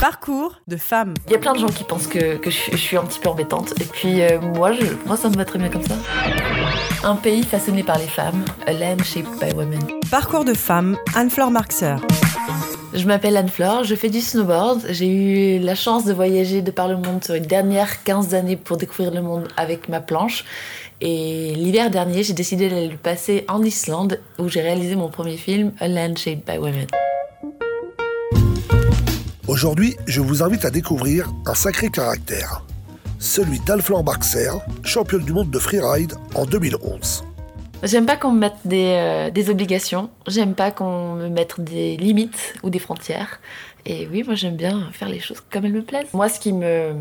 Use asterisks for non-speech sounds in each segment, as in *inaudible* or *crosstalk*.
Parcours de femme. Il y a plein de gens qui pensent que, que je, je suis un petit peu embêtante. Et puis euh, moi, je, moi, ça me va très bien comme ça. Un pays façonné par les femmes. A land shaped by women. Parcours de femme, Anne-Flore Marxer. Je m'appelle Anne-Flore, je fais du snowboard. J'ai eu la chance de voyager de par le monde sur les dernières 15 années pour découvrir le monde avec ma planche. Et l'hiver dernier, j'ai décidé d'aller le passer en Islande où j'ai réalisé mon premier film, A Land Shaped by Women. Aujourd'hui, je vous invite à découvrir un sacré caractère, celui d'Anne-Flore Marxer, championne du monde de freeride en 2011. J'aime pas qu'on me mette des, euh, des obligations, j'aime pas qu'on me mette des limites ou des frontières. Et oui, moi j'aime bien faire les choses comme elles me plaisent. Moi, ce qui me,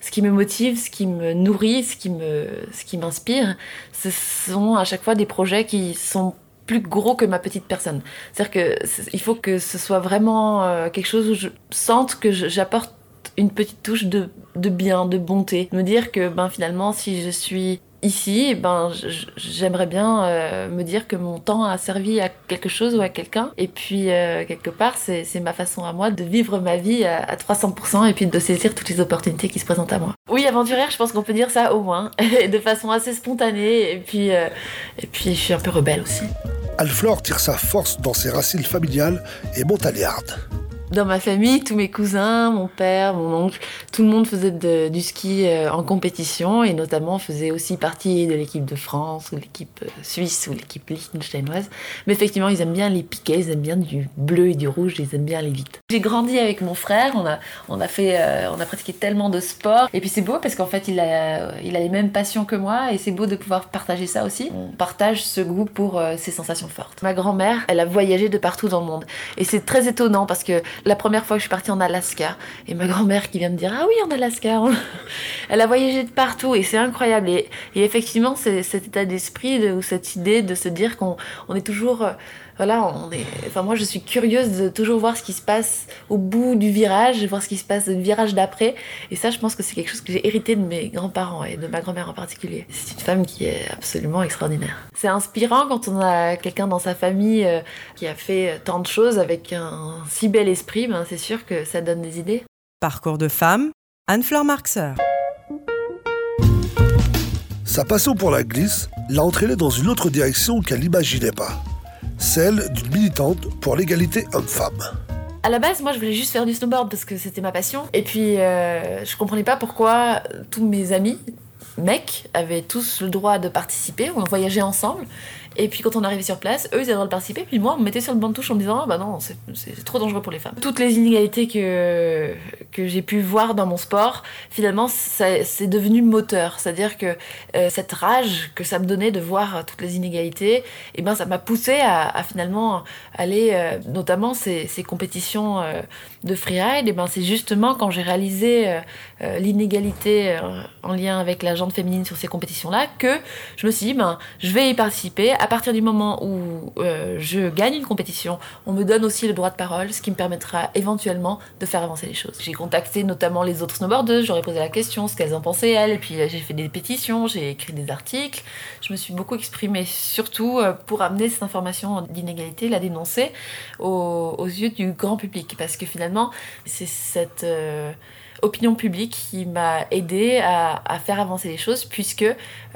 ce qui me motive, ce qui me nourrit, ce qui me, ce qui m'inspire, ce sont à chaque fois des projets qui sont plus gros que ma petite personne. C'est-à-dire que il faut que ce soit vraiment euh, quelque chose où je sente que j'apporte une petite touche de, de bien, de bonté. Me dire que ben finalement, si je suis ici, ben je- je- j'aimerais bien euh, me dire que mon temps a servi à quelque chose ou à quelqu'un. Et puis euh, quelque part, c'est ma façon à moi de vivre ma vie à, à 300% et puis de saisir toutes les opportunités qui se présentent à moi. Oui, aventurière, je pense qu'on peut dire ça au moins, *laughs* de façon assez spontanée. Et puis et puis je suis un peu rebelle aussi. Anne-Flore tire sa force dans ses racines familiales et montagnardes. Dans ma famille, tous mes cousins, mon père, mon oncle, tout le monde faisait du ski euh, en compétition et notamment faisait aussi partie de l'équipe de France ou l'équipe euh, suisse ou l'équipe liechtensteinoise. Mais effectivement, ils aiment bien les piquets, ils aiment bien du bleu et du rouge, ils aiment bien aller vite. J'ai grandi avec mon frère, on a, on a fait, euh, on a pratiqué tellement de sport et puis c'est beau parce qu'en fait il a, il a les mêmes passions que moi et c'est beau de pouvoir partager ça aussi. On partage ce goût pour euh, ces sensations fortes. Ma grand-mère, elle a voyagé de partout dans le monde et c'est très étonnant parce que la première fois que je suis partie en Alaska, et ma grand-mère qui vient me dire Ah oui, en Alaska *laughs* Elle a voyagé de partout et c'est incroyable. Et, effectivement, c'est cet état d'esprit de- ou cette idée de se dire qu'on on est toujours. Euh, voilà, on est. Enfin, moi, je suis curieuse de toujours voir ce qui se passe au bout du virage, voir ce qui se passe du virage d'après. Et ça, je pense que c'est quelque chose que j'ai hérité de mes grands-parents et de ma grand-mère en particulier. C'est une femme qui est absolument extraordinaire. C'est inspirant quand on a quelqu'un dans sa famille euh, qui a fait tant de choses avec un si bel esprit. Ben, c'est sûr que ça donne des idées. Parcours de femme, Anne-Flore Marxer. Sa passion pour la glisse l'a entraînée dans une autre direction qu'elle n'imaginait pas, celle d'une militante pour l'égalité homme-femme. À la base, moi, je voulais juste faire du snowboard parce que c'était ma passion. Et puis, euh, je comprenais pas pourquoi tous mes amis, mecs, avaient tous le droit de participer. On voyageait ensemble. Et puis, quand on arrivait sur place, eux, ils avaient le droit de participer. Puis moi, on me mettait sur le banc de touche en me disant, ah bah non, c'est trop dangereux pour les femmes. Toutes les inégalités que, que j'ai pu voir dans mon sport, finalement, c'est devenu moteur. C'est-à-dire que euh, cette rage que ça me donnait de voir toutes les inégalités, et ben, ça m'a poussé à, finalement aller, euh, notamment ces, ces compétitions euh, de freeride, et ben c'est justement quand j'ai réalisé l'inégalité en lien avec la jante féminine sur ces compétitions-là que je me suis dit, ben, je vais y participer. À partir du moment où euh, je gagne une compétition, on me donne aussi le droit de parole, ce qui me permettra éventuellement de faire avancer les choses. J'ai contacté notamment les autres snowboardeuses, j'aurais posé la question, ce qu'elles en pensaient elles, et puis euh, j'ai fait des pétitions, j'ai écrit des articles, je me suis beaucoup exprimée, surtout euh, pour amener cette information d'inégalité, la dénoncer aux, yeux du grand public, parce que finalement, c'est cette opinion publique qui m'a aidé à, à faire avancer les choses, puisque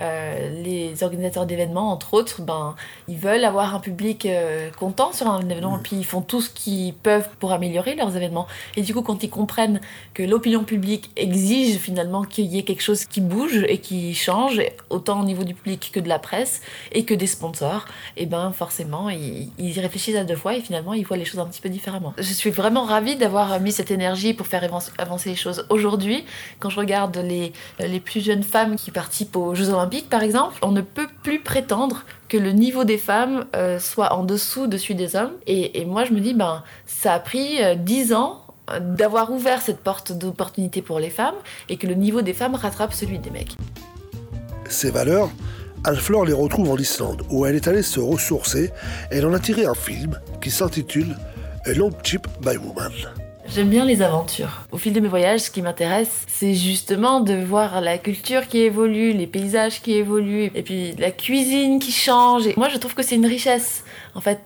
euh, les organisateurs d'événements, entre autres, ben, ils veulent avoir un public euh, content sur un événement, et puis ils font tout ce qu'ils peuvent pour améliorer leurs événements. Et du coup, quand ils comprennent que l'opinion publique exige finalement qu'il y ait quelque chose qui bouge et qui change, autant au niveau du public que de la presse et que des sponsors, et ben forcément, ils, ils y réfléchissent à deux fois et finalement, ils voient les choses un petit peu différemment. Je suis vraiment ravie d'avoir mis cette énergie pour faire avan- avancer les choses aujourd'hui. Quand je regarde les, les plus jeunes femmes qui participent aux Jeux Olympiques, par exemple, on ne peut plus prétendre que le niveau des femmes euh, soit en dessous de celui des hommes. Et, moi, je me dis, ben, ça a pris euh, 10 ans euh, d'avoir ouvert cette porte d'opportunité pour les femmes et que le niveau des femmes rattrape celui des mecs. Ses valeurs, Anne-Flore les retrouve en Islande, où elle est allée se ressourcer et elle en a tiré un film qui s'intitule A Long Chip by Woman. J'aime bien les aventures. Au fil de mes voyages, ce qui m'intéresse, c'est justement de voir la culture qui évolue, les paysages qui évoluent, et puis la cuisine qui change. Moi, je trouve que c'est une richesse. En fait,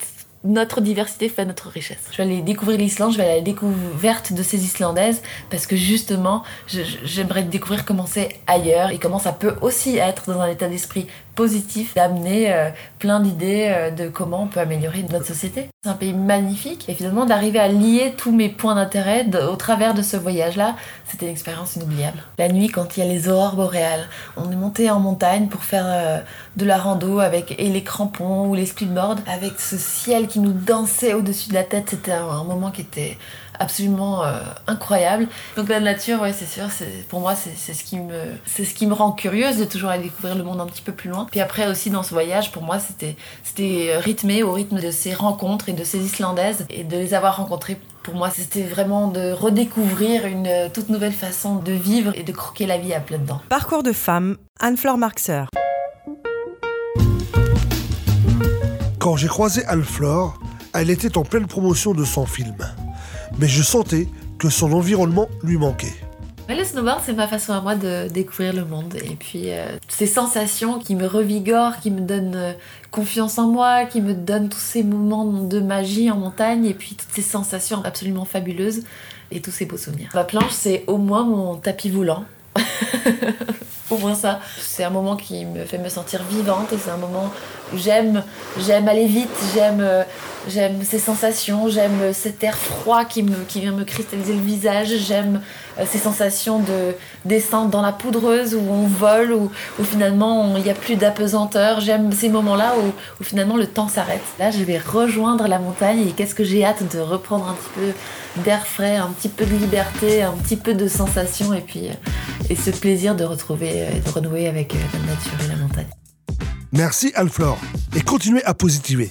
notre diversité fait notre richesse. Je vais aller découvrir l'Islande, je vais aller à la découverte de ces Islandaises parce que justement, j'aimerais découvrir comment c'est ailleurs et comment ça peut aussi être dans un état d'esprit positif d'amener euh, plein d'idées euh, de comment on peut améliorer notre société. C'est un pays magnifique et finalement d'arriver à lier tous mes points d'intérêt au travers de ce voyage-là, c'était une expérience inoubliable. La nuit, quand il y a les aurores boréales, on est monté en montagne pour faire euh, de la rando avec et les crampons ou les splitboards, avec ce ciel qui nous dansait au-dessus de la tête. C'était un, moment qui était absolument euh, incroyable. Donc la nature, ouais, c'est sûr, c'est, pour moi, c'est, ce qui me, c'est ce qui me rend curieuse de toujours aller découvrir le monde un petit peu plus loin. Puis après aussi dans ce voyage, pour moi, c'était, c'était rythmé au rythme de ces rencontres et de ces Islandaises et de les avoir rencontrées pour moi, c'était vraiment de redécouvrir une toute nouvelle façon de vivre et de croquer la vie à plein dedans. Parcours de femme, Anne-Fleur Marxer. Quand j'ai croisé Anne-Fleur, elle était en pleine promotion de son film. Mais je sentais que son environnement lui manquait. le snowboard, c'est ma façon à moi de découvrir le monde. Et puis, euh, ces sensations qui me revigorent, qui me donnent euh, confiance en moi, qui me donnent tous ces moments de magie en montagne, et puis toutes ces sensations absolument fabuleuses, et tous ces beaux souvenirs. Ma planche, c'est au moins mon tapis volant. *laughs* au moins ça. C'est un moment qui me fait me sentir vivante et c'est un moment où j'aime, j'aime aller vite, j'aime, euh, j'aime ces sensations, j'aime cet air froid qui, vient me cristalliser le visage, j'aime euh, ces sensations de descente dans la poudreuse où on vole, où, finalement il n'y a plus d'apesanteur. J'aime ces moments-là où, où, finalement le temps s'arrête. Là, je vais rejoindre la montagne et qu'est-ce que j'ai hâte de reprendre un petit peu d'air frais, un petit peu de liberté, un petit peu de sensation et puis euh, et ce plaisir de retrouver et de renouer avec la nature et la montagne. Merci Alflore et continuez à positiver.